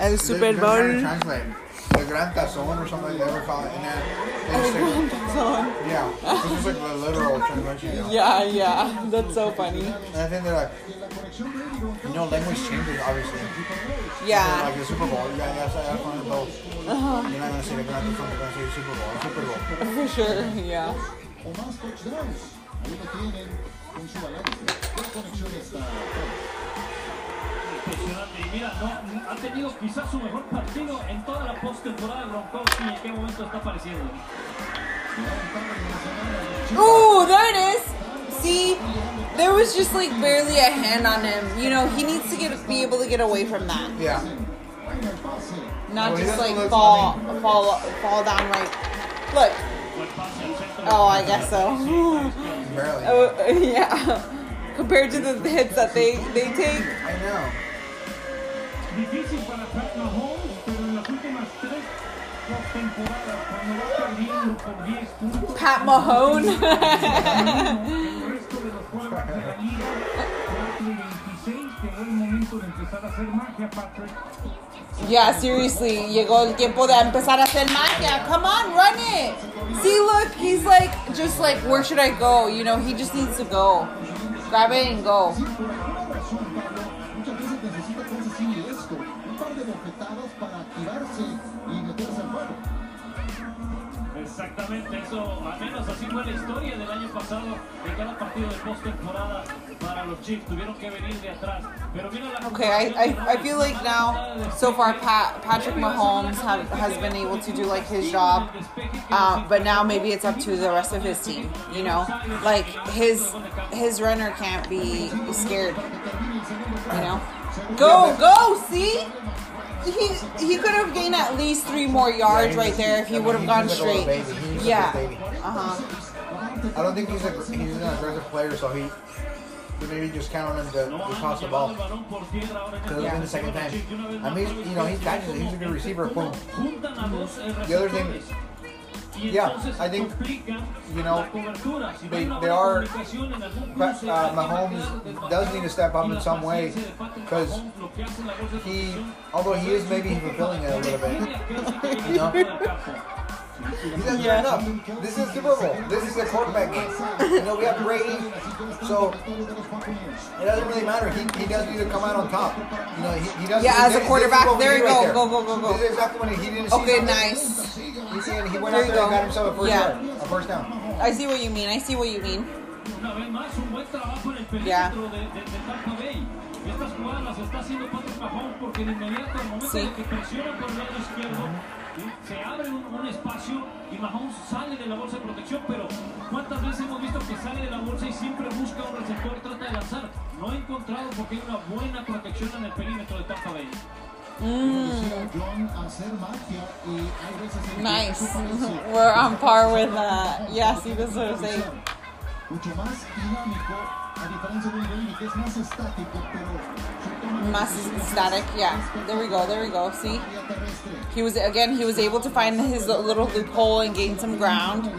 El Super they're trying to Bowl. translate. The Gran Tazón or something they ever call it. And then they El Gran Tazón. yeah, this is like the literal translation. You know? Yeah, yeah. That's so funny. And I think they're like, you know, language changes obviously. So, Yeah. like the Super Bowl, you gotta that's that's one of those. Uh-huh. You're not gonna say the Gran Tazón, you're gonna say the Super Bowl. Super Bowl. For sure, yeah. o. Ahí lo tienen con su balance. ¿Qué conexión está? Impresionante. Y mira, no, ha tenido quizás su mejor partido en toda la postemporada de Gronkowski. ¿En qué momento está apareciendo? Ooh, there it is. See, there was just like barely a hand on him. You know, he needs to get be able to get away from that, Yeah. not Well, he just like look- fall, fall, fall down right. Look. Buen pase al centro. Oh, I guess so. Barely. Oh, yeah. Compared to the hits that they they take. I know. Difícil para Pat Mahomes, pero en las últimas tres postemporadas, cuando va perdiendo por 10 puntos, Pat Mahone. el resto de los juegos de la liga, 4 y 26, llegó el momento de empezar a hacer magia, Patrick. yeah, seriously, llegó el tiempo de empezar a hacer magia. Come on, run it. See, look, he's like just like, where should I go? You know, he just needs to go. Grab it and go. Exactamente, eso, al menos así fue la historia del año pasado en cada partido de postemporada para los Chiefs. Tuvieron que venir de atrás. Okay, I, I, I feel like now, so far, Pat, Patrick Mahomes have, has been able to do like his job, uh, but now maybe it's up to the rest of his team. You know, like his his runner can't be scared. You know, go go see. He he could have gained at least three more yards right there if he would have gone straight. Yeah. Uh huh. I don't think he's a he's an aggressive player, so he maybe just count on him to, to toss the ball. Because be the second time. I mean, you know, he's he's a good receiver. Boom. The other thing- yeah, I think, you know, they- they are- But uh, Mahomes does need to step up in some way because he, although he is maybe fulfilling it a little bit, you know, he doesn't do enough. This is Super Bowl. This is a quarterback game. You know, we have Brady, so it doesn't really matter. He, he does need to come out on top. You know, he, he does. Yeah, as a quarterback, there need you right go, there. go, go, go, go. This is exactly what he, he didn't see. Okay, something. nice. He, see, he went There out you there and go. got himself a first Yeah. yard, a first down. I see what you mean. I see what you mean. Una vez más, un buen trabajo en el perímetro Ya. de, de, de Tampa Bay. Y estas jugadas las está haciendo Patrick Mahomes porque de inmediato, al momento Sí. de que presiona por el lado izquierdo, ¿sí? se abre un, un espacio y Mahomes sale de la bolsa de protección, pero ¿cuántas veces hemos visto que sale de la bolsa y siempre busca un receptor, trata de lanzar? No ha encontrado porque hay una buena protección en el perímetro de Tampa Bay. Decía John hacer magia y hay veces en que Nice. We're on par with that. Yeah, see, that's what I'm saying. mucho más dinámico a diferencia de un Brady que es más estático pero su toma de Mass static. Yeah. There we go. There we go. See, he was again. He was able to find his little loophole and gain some ground.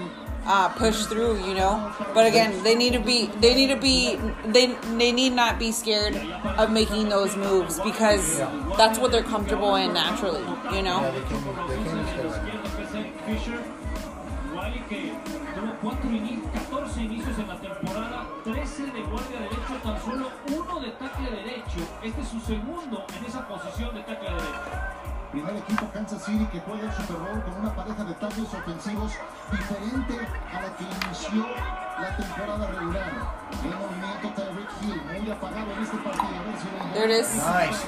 Uh, push through, you know. But again, they need to be. They need to be. They they need not be scared of making those moves because that's what they're comfortable in naturally. You Yeah, know. they came, they came to izquierda que es Eric Fisher. Wylie que tuvo cuatro ini- 14 inicios en la temporada, 13 de guardia derecho, tan solo uno de tackle derecho. Este es su segundo en esa posición de tackle derecho. Primer equipo Kansas City que juega el Super Bowl con una pareja de tackles ofensivos diferente a la que inició la temporada regular. Buen movimiento Tyreek Hill, muy apagado en este partido. A ver si lo There it is. Nice.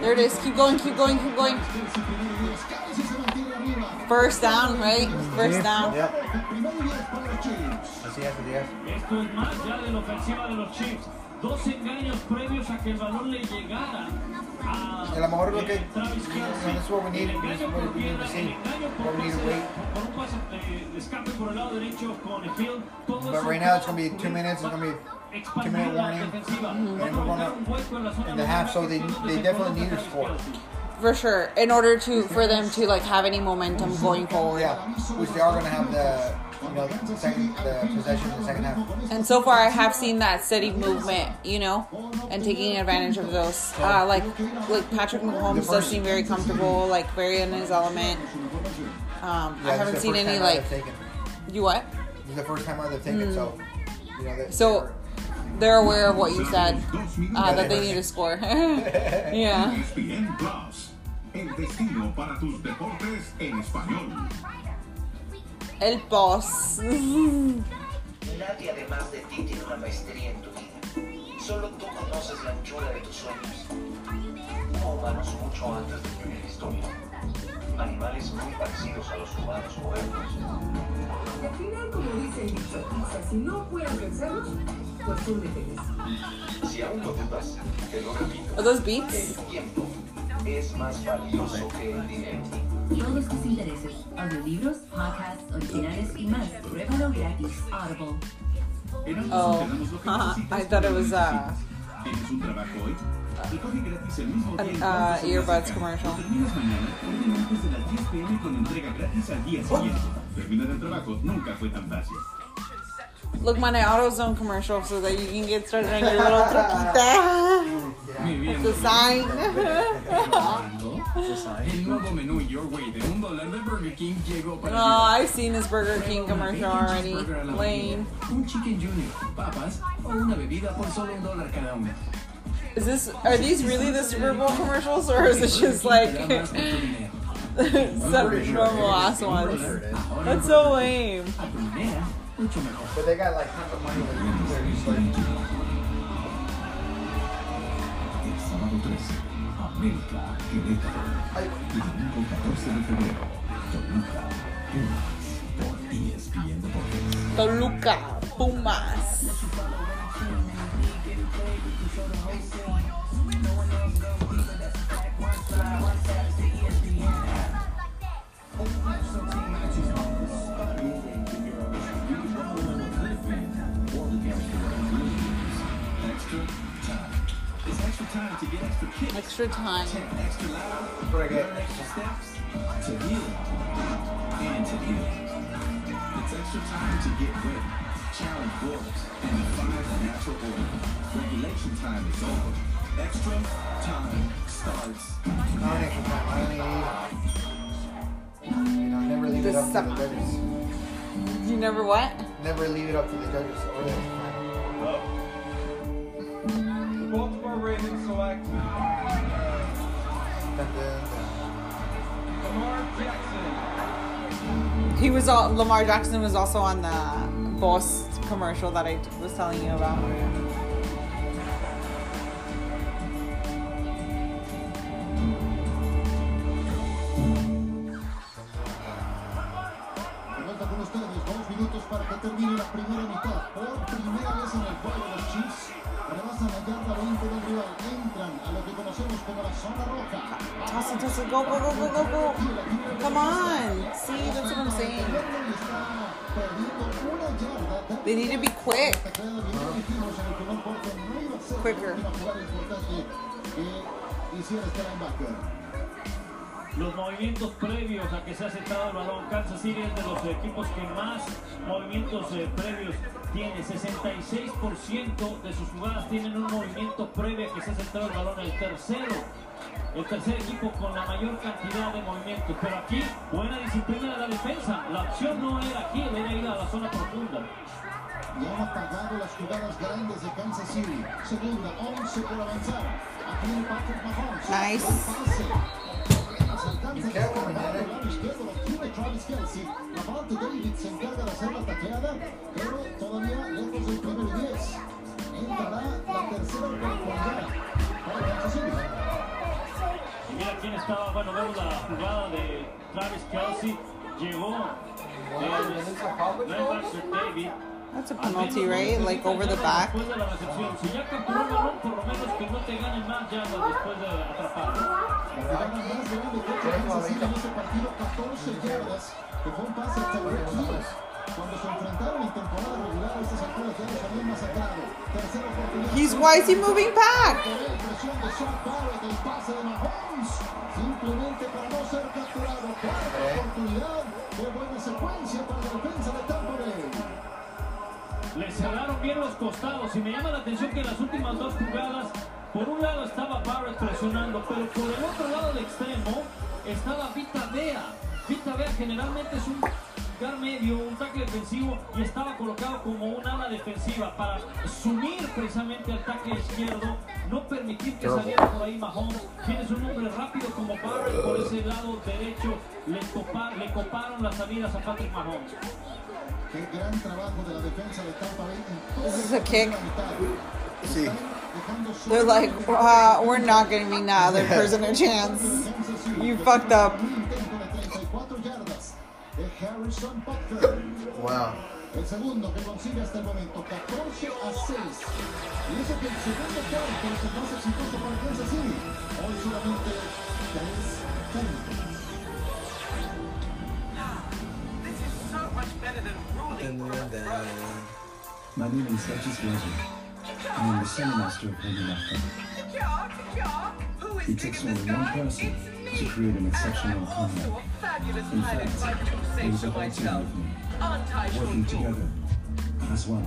There it is. Keep going. Keep going. Keep going. El. First down, right? First down. Yep. El primero y diez para los Chiefs. Así es, así es. Esto es más ya de la ofensiva de los Chiefs. Dos engaños previos a que el balón le llegara a, Y a lo mejor lo que- eh, Travis Kelce. this is what we need, El engaño por we need to tierra, see, el engaño por what we need to pase- por un pase de, de escape por el lado derecho con Hill. Todo But eso right now it's gonna be two minutes, it's gonna be two minute la warning. defensiva. And we're gonna- provocar un hueco en la zona in the half, so they- they definitely need to coloca score. For sure. In order to for them to like have any momentum going forward. Yeah, which they are gonna have the you know, the second the possession in the second half. And so far, I have seen that steady movement, you know, and taking advantage of those. Uh, like, like Patrick Mahomes does seem very comfortable, like very in his element. Um, Yeah, I haven't seen any like you what? This is the first time out they've taken, so you know. They, So they're aware of what you said, uh, that they need to score. yeah. El boss. Nadie además de ti tiene una maestría en tu vida. Solo tú conoces la anchura de tus sueños. Hubo humanos mucho antes de que hubiera historia. Animales muy parecidos a los humanos modernos. Al final, como dice el dicho, quizás si no puedes vencerlos, pues úneteles. Si aún lo dudas, te lo repito. Are those beats? El tiempo es más valioso que el dinero. Todos tus intereses, audiolibros, podcasts, originales y más. Pruébalo gratis. Audible. Oh, tenemos lo que haha, I thought it was, lo uh, ¿Tienes un trabajo hoy? Recoge gratis el mismo an, uh, cuanto salgas de earbuds commercial. Lo terminas mañana, ordena antes de las 10 pm con entrega gratis al día siguiente. Terminar el trabajo nunca fue tan fácil. Look, my AutoZone commercial so that you can get started on your little troquita. It's a sign. El nuevo menú Your Way de un dólar de Burger King llegó para Oh, I've seen this Burger King commercial already. Lame. Un Chicken Junior, papas o una bebida por solo un dólar cada uno. Is this? Are these really the Super Bowl commercials, or is it just like Te da más por tu dinero. some normal ass ones? That's so lame. A tu manera, mucho mejor. But they got like tons of money América, Querétaro. Y domingo 14 de febrero, Toluca, Pumas, por ESPN Deportes. Toluca, Pumas. Time to get extra kicks. Extra time. Extra loud. that's what Learn extra steps to heal and to heal. It's extra time to get ready, challenge borders, and define a natural order. Regulation time is over. Extra time starts. not extra time. I only leave. You know, never leave it up to the judges. You never what? Never leave it up to the judges or the The Baltimore He was all. Lamar Jackson was also on the Boss commercial that I was telling you about. Con ustedes, dos minutos para que termine la primera mitad. Por primera vez en el yarda 20 del rival. Entran a lo que conocemos como la zona roja. Toss it, toss it, go, go, go, go, go, go. Come on. See, that's what I'm saying. They need to be quick. Quicker. Los movimientos previos a que se ha aceptado el balón, Kansas City es de los equipos que más movimientos eh, previos tiene. 66% de sus jugadas tienen un movimiento previo que se ha aceptado el balón. El tercero, el tercer equipo con la mayor cantidad de movimientos. Pero aquí, buena disciplina de la defensa. La opción no era aquí, era ir a la zona profunda. Ya han apagado las jugadas grandes de Kansas City. Segunda, 11 por avanzar. Aquí viene Patrick Mahomes. Nice. Pase. Qué a bueno, descargar ¿eh? del lado izquierdo. Lo tiene Travis Kelsey. Lavonte David se encarga de hacer la tacleada, pero todavía lejos del primer y 10. Entrará la tercera oportunidad para. Y mira quién estaba, bueno, vemos la jugada de Travis Kelsey. Llegó el linebacker David. That's a penalty, right? Like over the back. Después de la recepción, si ya capturó el balón, por lo menos que no te ganen más yardas de atraparlo. La jugada más grande que ha hecho Kansas City en este partido, 14 yardas, que fue un pase hasta Rick Hill. Cuando se enfrentaron en temporada regular, a estas alturas ya los habían masacrado. Tercera oportunidad. He's why is he moving back? De Tampa también los costados. Y me llama la atención que en las últimas dos jugadas, por un lado estaba Barrett presionando, pero por el otro lado del extremo estaba Vita Vea. Vita Vea generalmente es un lugar medio, un tackle defensivo y estaba colocado como un ala defensiva para sumir precisamente al tackle izquierdo, no permitir que saliera por ahí Mahomes. Tienes un hombre rápido como Barrett por ese lado derecho, le, le coparon las salidas a Patrick Mahomes. Qué gran trabajo de la defensa de Tampa Bay This is a kick. Sí. They're like, uh, we're not giving the other person a chance. Kansas City. You fucked up. Un intento de 34 yardas de Harrison Butker. Wow. El segundo que consigue hasta el momento, 14 a 6. Y eso que el segundo cuarto es el más exitoso para Kansas City. Hoy solamente 3 puntos. My name is Duchess Legend. I am the senior master of Holy Laughter. It takes only one person to create an exceptional combat. In fact, there is a whole team with me, working together. As one,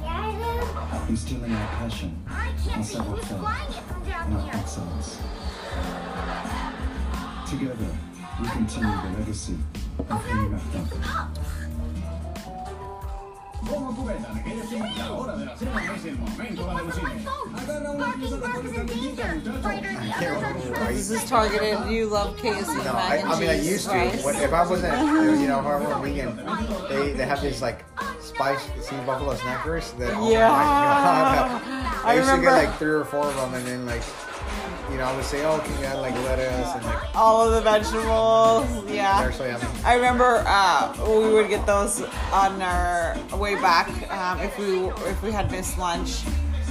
instilling our passion, our savoir-faire, and our excellence. Together, we continue the legacy of Holy Laughter. Como tú ves, Ana, que ya llega la hora de la cena, es el momento de la cine. Agarra una pieza de carne calientita, muchacho. I can't remember why. This is targeted. You love KFC No, mac I, and I mean I used to. When, if I wasn't, you know, Harvard weekend, they they have these like spice sea buffalo snackers that. Oh Yeah. My God. I, I used to get like three or four of them, and then like, you know, I would say, oh, can you add like lettuce and like. All of the vegetables. Yeah. so. I remember uh, we would get those on our way back um, if we if we had missed lunch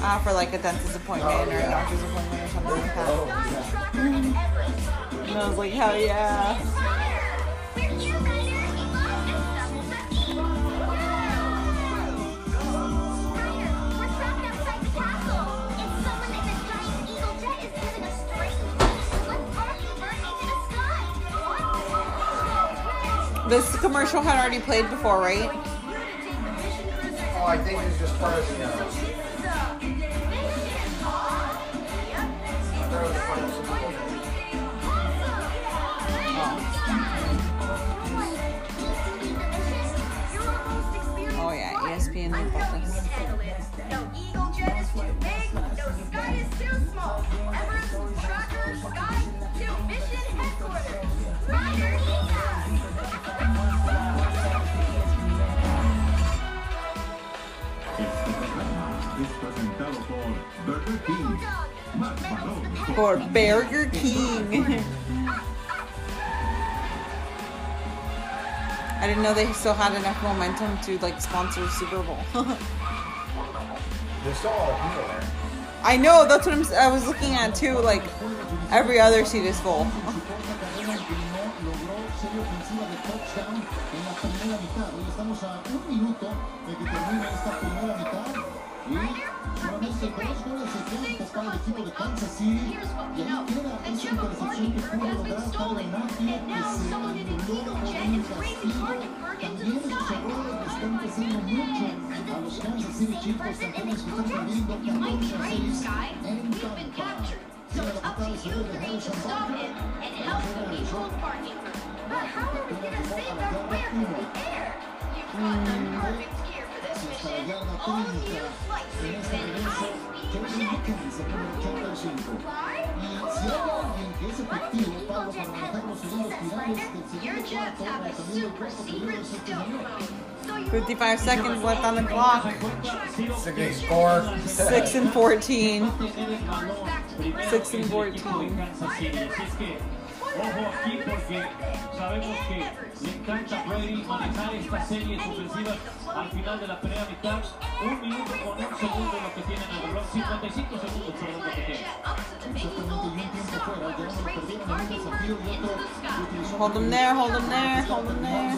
uh, for like a dentist appointment Oh, or a doctor's appointment or something like that. Oh, And I was like, hell yeah. This commercial had already played before, right? Oh, I think it's just part of the. Uh, I thought it was part of the Super Oh yeah, ESPN For Burger King. I didn't know they still had enough momentum to like sponsor Super Bowl. There's still a lot of people there. I know that's what I'm. s- I was looking at too. Like every other seat is full. Su corta carrera que no logró serie ofensiva de touchdown en la primera mitad. Hoy estamos a un minuto de que termine esta primera mitad y solamente dos goles de campo para el equipo de Kansas City. Y ahí queda esa intercepción que pudo lograr Tyrann Mathieu que se anuló por un castigo. También sus errores le están pesando mucho a los Kansas City Chiefs. Campeones que están perdiendo 14 a 6 en Tampa. So it's up to you to to stop him and help the people parking. But how are we gonna save our plant in the air? You've got the perfect 55 seconds left on the clock. Six score. Six and 14. Six and 14. Así es que, ojo aquí porque sabemos que le encanta a Brady manejar estas series ofensivas al final de la primera mitad. Un minuto con un segundo lo que tienen a reloj. 55 segundos, perdón, lo que tienen. exactamente y un tiempo fuera ya no lo perdieron en un desafío y otro Hold them there. Hold them there. Hold them there.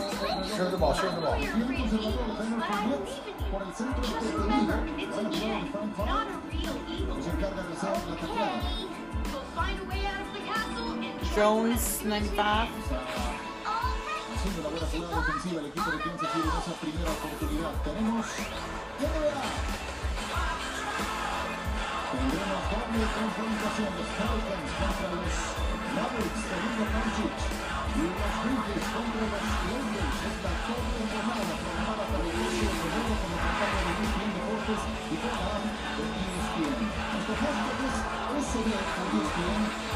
Shoot the ball, shoot the ball. bien conservador de Leonard Fournette por el centro detenido remember, van it's a a jugar jet, el Frank not a real eagle. que se encarga de hacer la tacleada We'll find a way out of the castle Jones 95. haciendo la buena jugada defensiva el equipo de Kansas City en esa primera oportunidad tenemos NBA doble confrontación. Los Pelicans contra los Mavericks de Luka Doncic. Y los Grizzlies contra los Lakers. Es la doble jornada programada para el 12 de febrero con la campaña de ESPN Deportes y con la app de ESPN. Nuestro hashtag es SB por ESPN,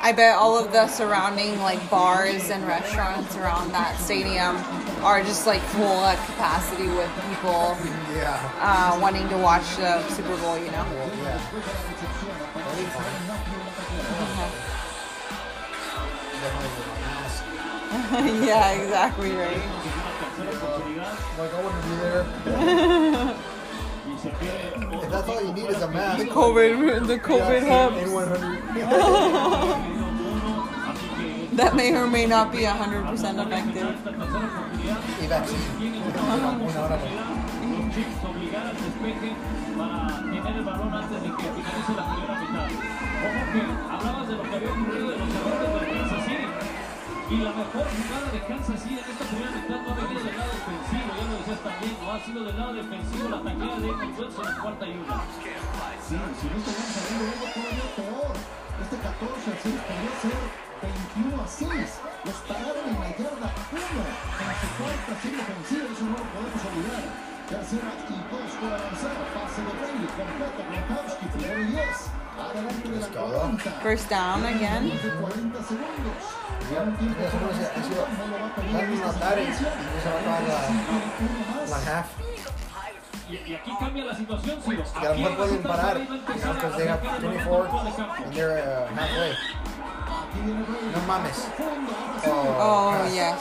I bet all of the surrounding like bars and restaurants around that stadium are just like full at capacity with people Yeah. uh, wanting to watch the Super Bowl. You know. Yeah. That'd be fun. Definitely with my mask. yeah, exactly right. Like, I wouldn't be there. If that's all you need is a mask. The COVID, the COVID hub. That may or may not be 100% effective. Y vaccine. Ha sido del lado defensivo la taclea de Evan Johnson en cuarta y una. Sí, si no estaríamos hablando de algo todavía peor. Este 14 a 6 podría ser 21 a 6. Los pararon en la yarda 1 en su cuarta serie ofensiva. Eso no lo podemos olvidar. Tercera y 2 por avanzar. Pase de Brady. Completo Gronkowski. Primero y 10. Adelante de la 40. First down again. Menos de 40 segundos. Ya un tiempo Eso no se- ha sido- no lo va a pedir Dame esta una tarde y secuencia. se va a acabar la, Uno la más. half. Y, y aquí cambia la situación, Ciro. Que a lo mejor pueden parar. Because they have 24 and they're uh, halfway. Aquí viene Brady. No mames. Profundo. Ahora sí. Oh yes.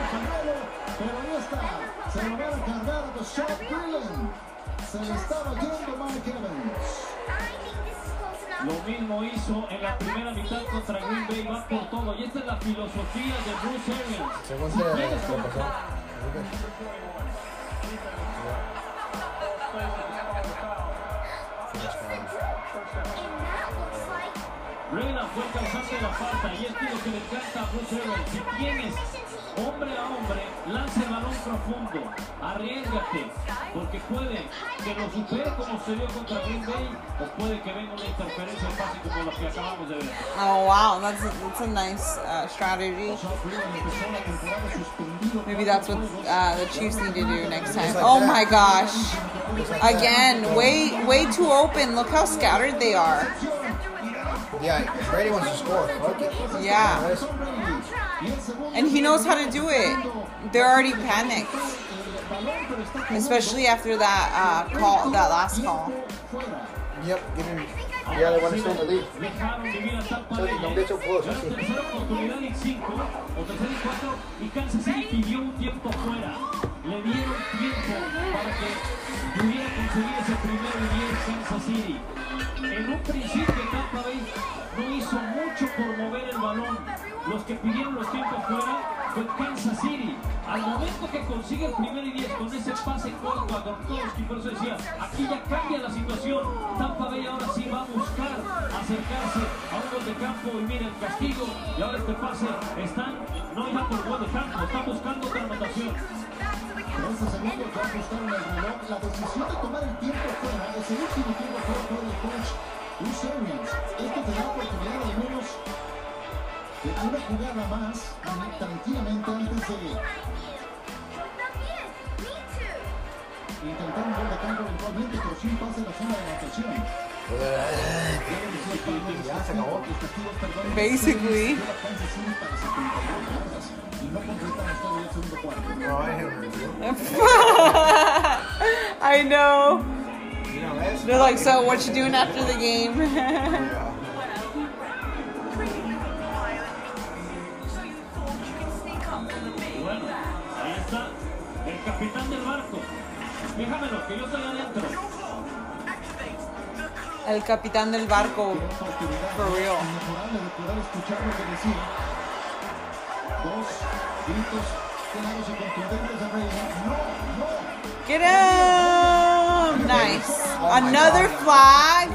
Buscando pero ahí está. Se lo van a cargar a Dillon. Se le estaba yendo Mike Evans. Lo mismo hizo en la primera mitad contra Green Bay, va por todo. Y esta es la filosofía de Bruce Arians. Según se. Reina fue el causante de la falta y es lo que le encanta a Bruce Arians. Si tienes hombre a hombre, lanza el balón profundo, arriesgate, porque puede que lo supere como se dio contra Green Bay o puede que venga una interferencia en pase como la que acabamos de ver. Oh wow, that's a, that's a nice uh, strategy. Bashaud Dillon empezó la temporada suspendido. Maybe that's what uh, the Chiefs need to do next time. Oh my gosh. Again, way way too open. Look how scattered they are. Yeah, Brady wants to score. Fuck it. Yeah. Yes. And he knows how to do it. They're already panicked. Especially after that uh, call, that last call. Yep, give him. Yeah, they want to stay in the lead. Dejaron vivir a Tampa So, Bay. don't get so close, La así. tercera Le dieron tiempo para que pudiera conseguir ese primero y diez Kansas City. En un principio Tampa Bay no hizo mucho por mover el balón. Los que pidieron los tiempos fuera fue Kansas City. Al momento que consigue el primer y diez con ese pase corto a Gronkowski, por eso decía, aquí ya cambia la situación. Tampa Bay ahora sí va a buscar acercarse a un gol de campo y mira el castigo y ahora este pase están, no ya por gol de campo, están buscando otra anotación. 13 segundos ya ajustaron el reloj. La decisión de tomar el tiempo fuera, ese último tiempo fuera fue del coach Bruce Arians. Esto te da la oportunidad al menos de una jugada más tranquilamente antes de intentar un gol de campo eventualmente, pero sin pase la zona de anotación. Basically. lleva Kansas City para 72 yardas y no I hate review. I know. You know, that's. They're like, so what you doing after the game? Yeah. Bueno, ahí está el capitán del barco. Déjamelo, que yo estoy adentro. El capitán del barco. For real. Inmejorable de poder escuchar lo que decía. Dos gritos claros y contundentes de Brady. No, no. Get him! Nice. Another flag.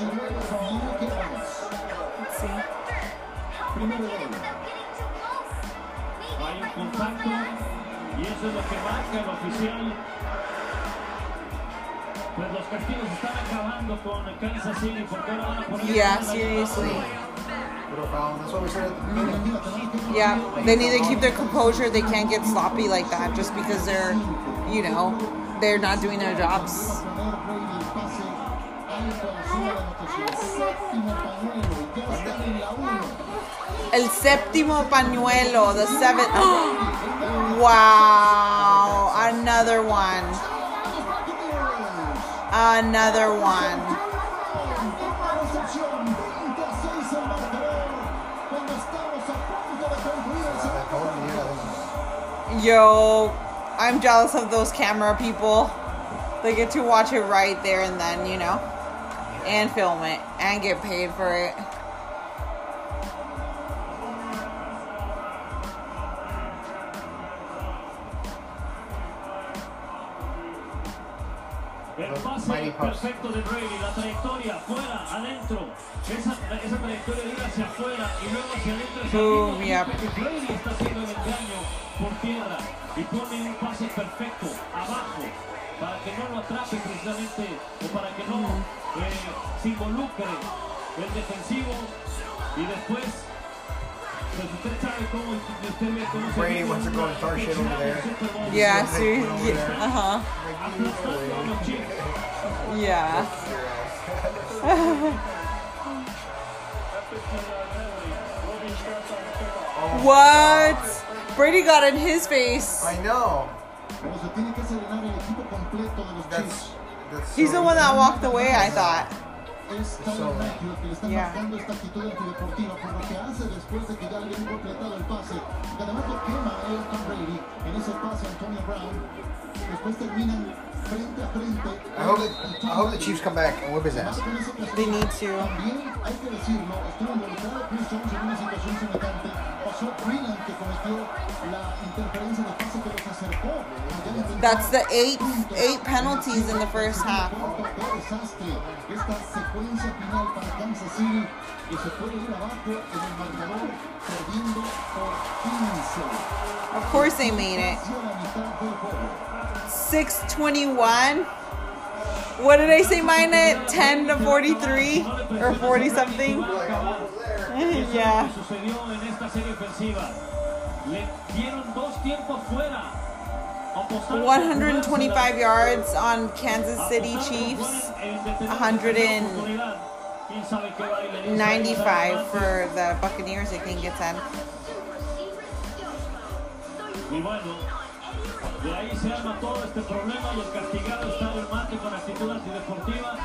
Milagro simplemente contacto y eso es lo que marca el oficial. Pues los castigos están acabando con Kansas City porque ahora van a poner. Yeah, seriously. Little foul. That's what we said at the beginning. Yeah, they need to keep their composure. They can't get sloppy like that just because they're, you know, they're not doing their jobs. El. Séptimo pañuelo the seventh. wow, another one. Another one. Recepción, 20 a 6 el marcador. Cuando estamos a punto de concluir el I segundo told you, yeah, Yo, I'm jealous of those camera people. They get to watch it right there and then, you know, and film it and get paid for it. El pase perfecto de Brady, la trayectoria fuera, adentro, esa, esa trayectoria de ir hacia afuera y luego hacia adentro. Boom, yep. Brady está haciendo el engaño por tierra y pone un pase perfecto abajo para que no lo atrape precisamente o para que no eh, se involucre el defensivo y después Brady vive wants to go and start shit over there. Yeah, Just see, yeah, uh huh, aplastando a los Chiefs. yeah. What? Brady got in his face. I know. Pero se tiene que serenar el equipo completo de los That's that's. He's so the one that walked away. I thought. Es Matthew el que le está Yeah. marcando esta actitud antideportiva por lo que hace después de que ya le habían completado el pase. Y además lo quema a Elton Brady en ese pase Antonio Brown. Después terminan. I hope I hope the Chiefs come back and whip his ass. Con ese castigo, They need to. También hay que decirlo, estuvo involucrado Chris Jones en una situación semejante. Pasó Breeland que cometió la interferencia de pase que los acercó. Ya intentó- That's the eight eight penalties in the first half. Qué desastre esta secuencia final para Kansas City que se puede ir abajo en el marcador perdiendo por 15 Of course they made it. hacia la mitad del juego. 621. What did I say mine at? 10 to 43 or 40 something? Yeah. es lo que sucedió en esta serie ofensiva. Le dieron dos tiempos fuera. Apostaron por 125 yards on Kansas City Chiefs. jugar en detener 100 esa and oportunidad. ¿Quién sabe qué va y le dice a 95 for the Buccaneers, I think it said. De ahí se arma todo este problema y el castigado está el mate con actitud antideportiva.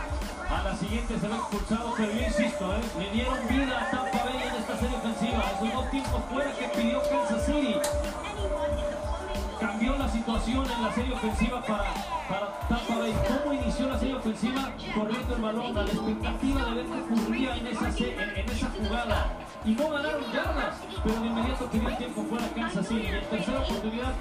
A la siguiente se ve expulsado, pero yo insisto, ¿eh? le dieron vida a Tampa Bay en esta serie ofensiva. Esos dos tiempos fuera que pidió Kansas City. Situación en la serie ofensiva para, para Tampa Bay. ¿Cómo inició la serie ofensiva? Corriendo el balón, la expectativa de ver qué ocurría en esa, en, esa jugada. Y no ganaron yardas, pero de inmediato pidió el tiempo fuera Kansas City. Y en tercera oportunidad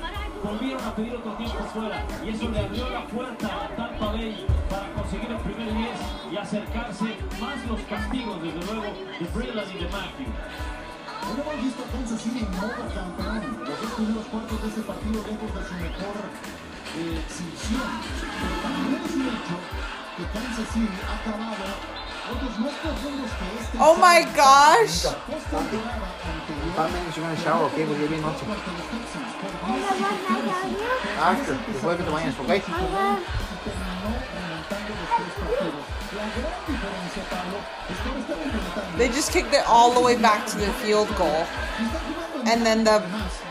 volvieron a pedir otro tiempo fuera. Y eso le abrió la puerta a Tampa Bay para conseguir el primer 10 y acercarse más los castigos, desde luego, de Breland y de Matthew. Hoy hemos visto a Kansas City en modo campeón. Los dos primeros cuartos de este partido lejos de su mejor eh, exhibición. Pero también es un hecho que Kansas City ha acabado otros más profundos que este. Oh my gosh. Postemporada anterior. Five minutes, you're gonna shower, okay? Porque bien noche. Cuarto de los Texans, por 10 interferencias. After, después que te bañes, okay? They just kicked it all the way back to the field goal. And then the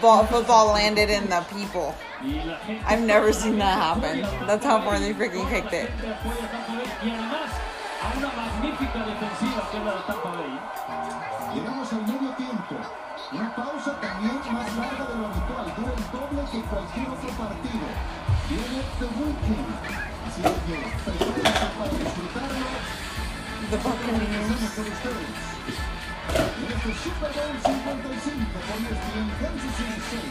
ball, football landed in the people. I've never seen that happen. That's how far they freaking kicked it. The. The Buccaneers. Regresamos con ustedes. En este Super Bowl 55 con ESPN Kansas City 6.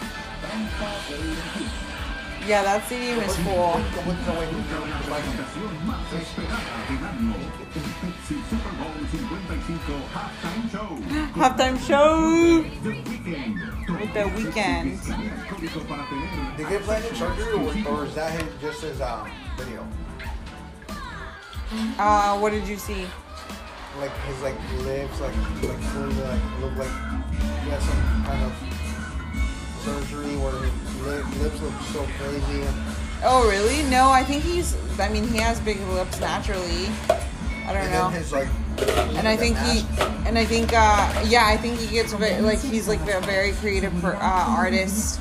Tampa Bay Heat. Yeah, that Super Bowl 55 Halftime Show. The with the Weeknd. Did they get playing surgery or, is that his, just his um, video? Uh, what did you see? Like his like lips, like like fully like look like he had some kind of surgery where his lip, lips look so crazy. Oh, really? No, I think he's. I mean, he has big lips naturally. I don't And know. his like. And I think he, and I think, uh, yeah, I think he gets very, like he's like a very creative per, uh, artist,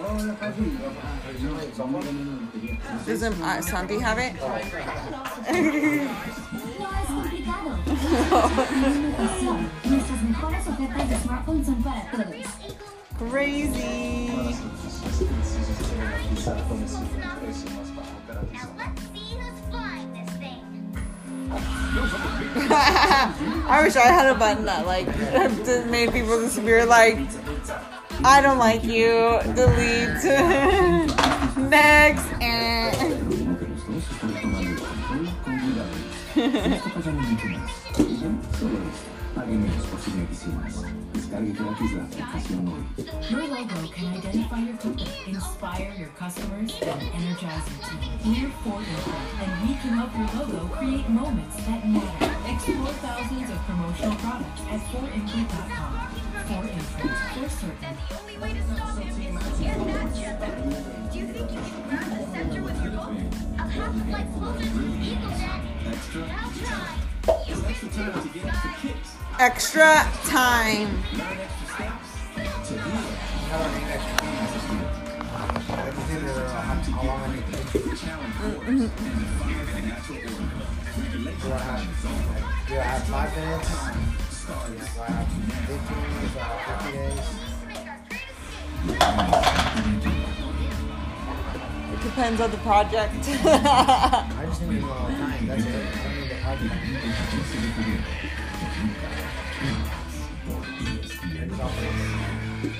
Hola, papi. No, vamos a la lotería. Doesn't uh, Santi have it? No es complicado. Con ocasión, nuestras mejores ofertas de smartphones son para todos. Crazy. Now let's see who's flying this thing. I wish I had a button that like made people disappear. Like, I don't like you. Delete. Next. Your logo can identify your people, inspire your customers, and energize your team. We're for your and we can help your logo create moments that matter. Explore thousands of promotional products at 4 Extra. I'll try. You It's extra time to get extra kicks. Extra time. Learn extra steps to heal. I don't need extra things. I just need to know how, how long I need to take. Challenge force and define the natural order. Regulation Do I have, like, do I have five minutes? Do I have 15 minutes? Do I have 50 days? It depends on the project. I just need to know all the time. That's it. I need the project. It's all good.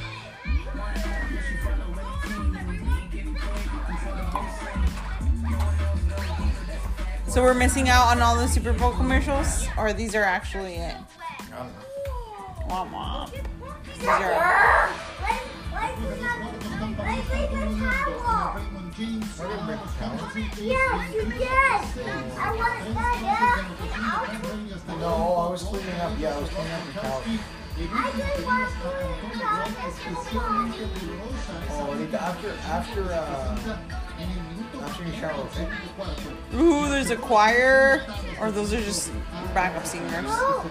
so we're missing out on all the Super Bowl commercials, or these are actually it. Wah, wah. These are. Raymond James, ahora los Kansas Yes, you did. I want to No, I was cleaning up. Yeah, I was cleaning up the couch. I just want to Oh, after after uh Ooh, there's a choir, or those are just backup singers. De lo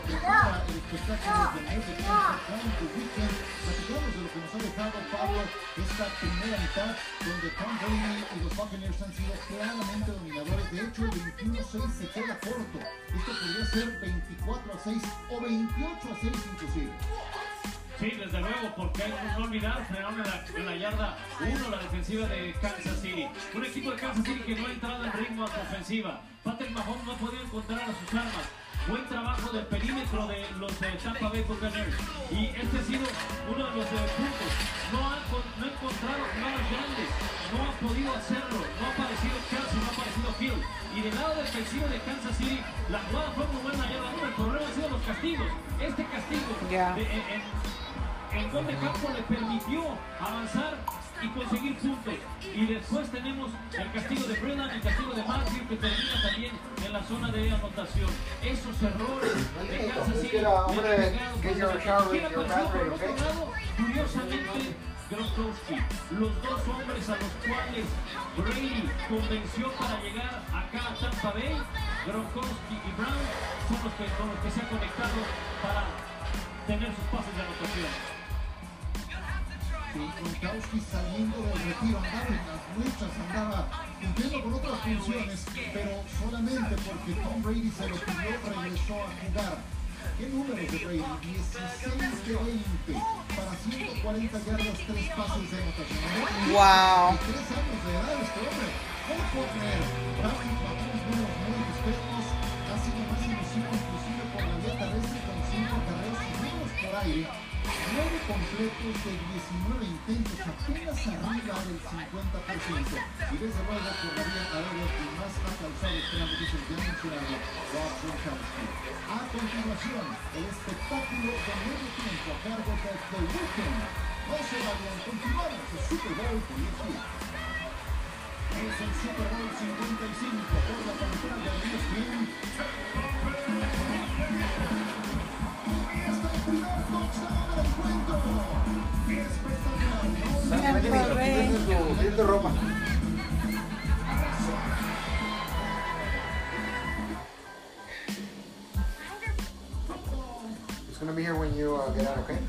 Sí, desde luego, porque hay que no olvidar, frenaron en la, en la yarda 1 la defensiva de Kansas City. Un equipo de Kansas City que no ha entrado en ritmo a su ofensiva. Patrick Mahomes no ha podido encontrar a sus armas. Buen trabajo del perímetro de los de Tampa Bay Buccaneers. Y este ha sido uno de los eh, puntos. No ha, no ha encontrado jugadas grandes. No ha podido hacerlo. No ha aparecido Kelsey, no ha aparecido Hill. Y del lado defensivo de Kansas City, la jugada fue muy buena yarda 1. El problema han sido los castigos. Este castigo de- en- en- el gol de campo le permitió avanzar y conseguir puntos. Y después tenemos el castigo de Brennan, el castigo de Matthew, que termina también en la zona de anotación. Esos errores de Kansas City. Curiosamente, Gronkowski, los dos hombres a los cuales Brady convenció para llegar acá a Tampa Bay, Gronkowski y Brown, son los que, con los que se ha conectado para tener sus pases de anotación. Gronkowski saliendo del retiro, andaba en las luchas, andaba cumpliendo con otras funciones, pero solamente porque Tom Brady se lo pidió, regresó a jugar. ¿Qué números de Brady? 16 de 20 para 140 yardas, 3 pases de anotación. Wow. 3 años de edad este hombre. ¿Cómo puedo creer? Patrick Mahomes, números muy discretos, ha sido más elusivo inclusive por la vía terrestre con 5 carreras y números por aire. 9 completos de 19 intentos, apenas arriba del 50%. Y desde luego la vía aérea que más ha causado estragos es el ya mencionado Rob Gronkowski. A continuación, el espectáculo de medio tiempo a cargo de The Weeknd. No se vayan, continuamos el Super Bowl por de. It's gonna be here when you uh, get out, okay?